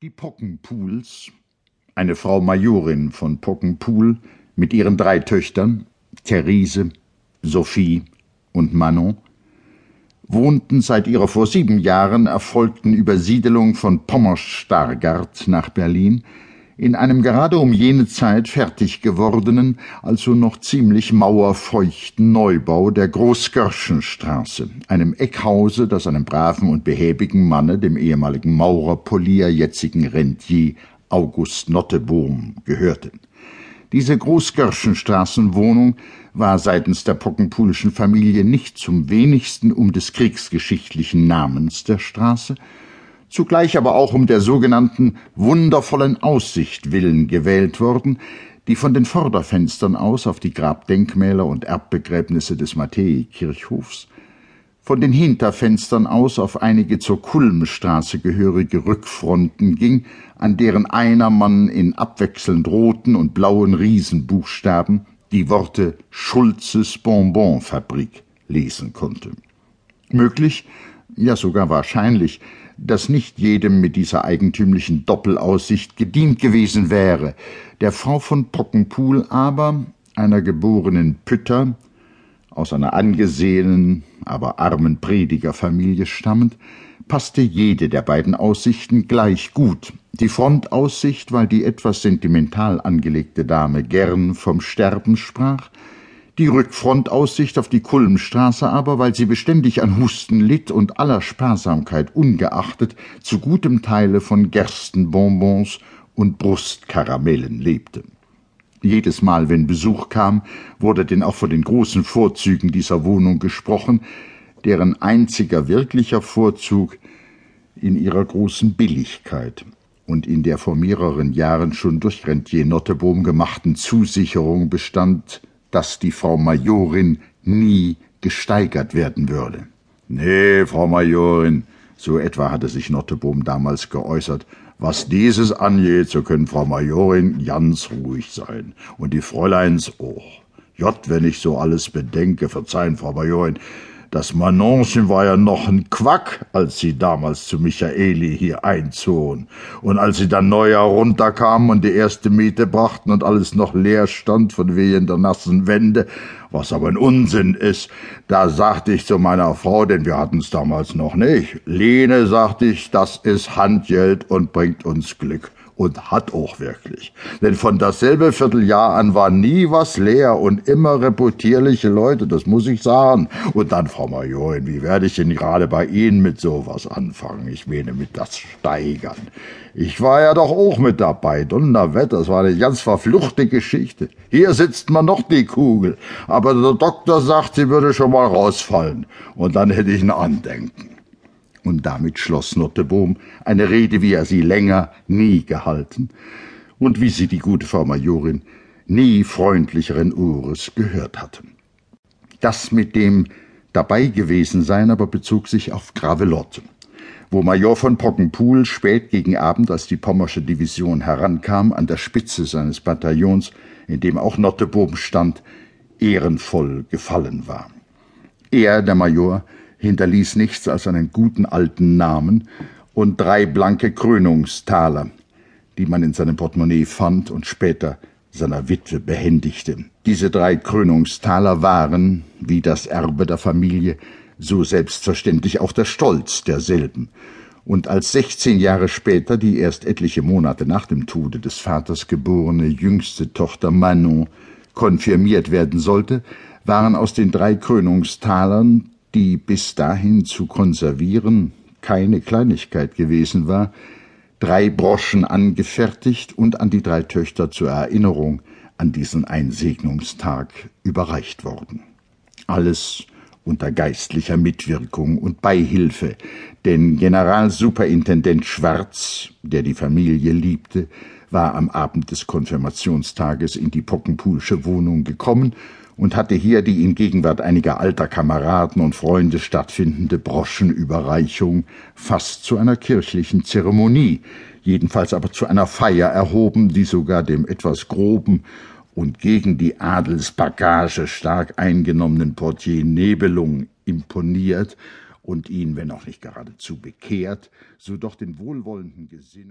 Die Pockenpools, eine Frau Majorin von Pockenpool mit ihren drei Töchtern, Therese, Sophie und Manon, wohnten seit ihrer vor sieben Jahren erfolgten Übersiedelung von Pommersch-Stargard nach Berlin in einem gerade um jene Zeit fertig gewordenen, also noch ziemlich mauerfeuchten Neubau der Großgörschenstraße, einem Eckhause, das einem braven und behäbigen Manne, dem ehemaligen Maurerpolier, jetzigen Rentier August Nottebohm, gehörte. Diese Großgörschenstraßenwohnung war seitens der pockenpulischen Familie nicht zum wenigsten um des kriegsgeschichtlichen Namens der Straße, zugleich aber auch um der sogenannten wundervollen Aussicht willen gewählt worden, die von den Vorderfenstern aus auf die Grabdenkmäler und Erbbegräbnisse des Matthäi-Kirchhofs, von den Hinterfenstern aus auf einige zur Kulmstraße gehörige Rückfronten ging, an deren einer man in abwechselnd roten und blauen Riesenbuchstaben die Worte Schulzes Bonbonfabrik lesen konnte. Möglich, ja sogar wahrscheinlich, dass nicht jedem mit dieser eigentümlichen Doppelaussicht gedient gewesen wäre. Der Frau von Pockenpool aber, einer geborenen Pütter, aus einer angesehenen, aber armen Predigerfamilie stammend, passte jede der beiden Aussichten gleich gut. Die Frontaussicht, weil die etwas sentimental angelegte Dame gern vom Sterben sprach, die Rückfrontaussicht auf die Kulmstraße aber, weil sie beständig an Husten litt und aller Sparsamkeit ungeachtet zu gutem Teile von Gerstenbonbons und Brustkaramellen lebte. Jedes Mal, wenn Besuch kam, wurde denn auch von den großen Vorzügen dieser Wohnung gesprochen, deren einziger wirklicher Vorzug in ihrer großen Billigkeit und in der vor mehreren Jahren schon durch Rentier Nottebohm gemachten Zusicherung bestand, dass die Frau Majorin nie gesteigert werden würde. Nee, Frau Majorin, so etwa hatte sich Nottebohm damals geäußert, was dieses angeht, so können Frau Majorin ganz ruhig sein. Und die Fräuleins, oh, Jott, wenn ich so alles bedenke, verzeihen, Frau Majorin, das Manonchen war ja noch ein Quack, als sie damals zu Michaeli hier einzogen. Und als sie dann neu herunterkamen und die erste Miete brachten und alles noch leer stand von wehen der nassen Wände, was aber ein Unsinn ist, da sagte ich zu meiner Frau, denn wir hatten's damals noch nicht, Lene, sagte ich, das ist Handgeld und bringt uns Glück und hat auch wirklich. Denn von dasselbe Vierteljahr an war nie was leer und immer reputierliche Leute, das muss ich sagen. Und dann, Frau Majorin, wie werde ich denn gerade bei Ihnen mit sowas anfangen? Ich meine mit das Steigern. Ich war ja doch auch mit dabei, Donnerwetter, das war eine ganz verfluchte Geschichte. Hier sitzt man noch die Kugel, aber der Doktor sagt, sie würde schon mal rausfallen. Und dann hätte ich ein Andenken. Und damit schloss Nottebohm eine Rede, wie er sie länger nie gehalten und wie sie die gute Frau Majorin nie freundlicheren Ohres gehört hatte. Das mit dem dabei gewesen sein aber bezog sich auf Gravelotte, wo Major von Pockenpool spät gegen Abend, als die pommersche Division herankam, an der Spitze seines Bataillons, in dem auch Nottebohm stand, ehrenvoll gefallen war. Er, der Major, hinterließ nichts als einen guten alten Namen und drei blanke Krönungstaler, die man in seinem Portemonnaie fand und später seiner Witwe behändigte. Diese drei Krönungstaler waren, wie das Erbe der Familie, so selbstverständlich auch der Stolz derselben. Und als sechzehn Jahre später die erst etliche Monate nach dem Tode des Vaters geborene jüngste Tochter Manon konfirmiert werden sollte, waren aus den drei Krönungstalern die bis dahin zu konservieren keine Kleinigkeit gewesen war, drei Broschen angefertigt und an die drei Töchter zur Erinnerung an diesen Einsegnungstag überreicht worden. Alles unter geistlicher Mitwirkung und Beihilfe, denn Generalsuperintendent Schwarz, der die Familie liebte, war am Abend des Konfirmationstages in die Pockenpulsche Wohnung gekommen und hatte hier die in Gegenwart einiger alter Kameraden und Freunde stattfindende Broschenüberreichung fast zu einer kirchlichen Zeremonie, jedenfalls aber zu einer Feier erhoben, die sogar dem etwas groben und gegen die Adelsbagage stark eingenommenen Portier Nebelung imponiert und ihn, wenn auch nicht geradezu bekehrt, so doch den wohlwollenden Gesinnung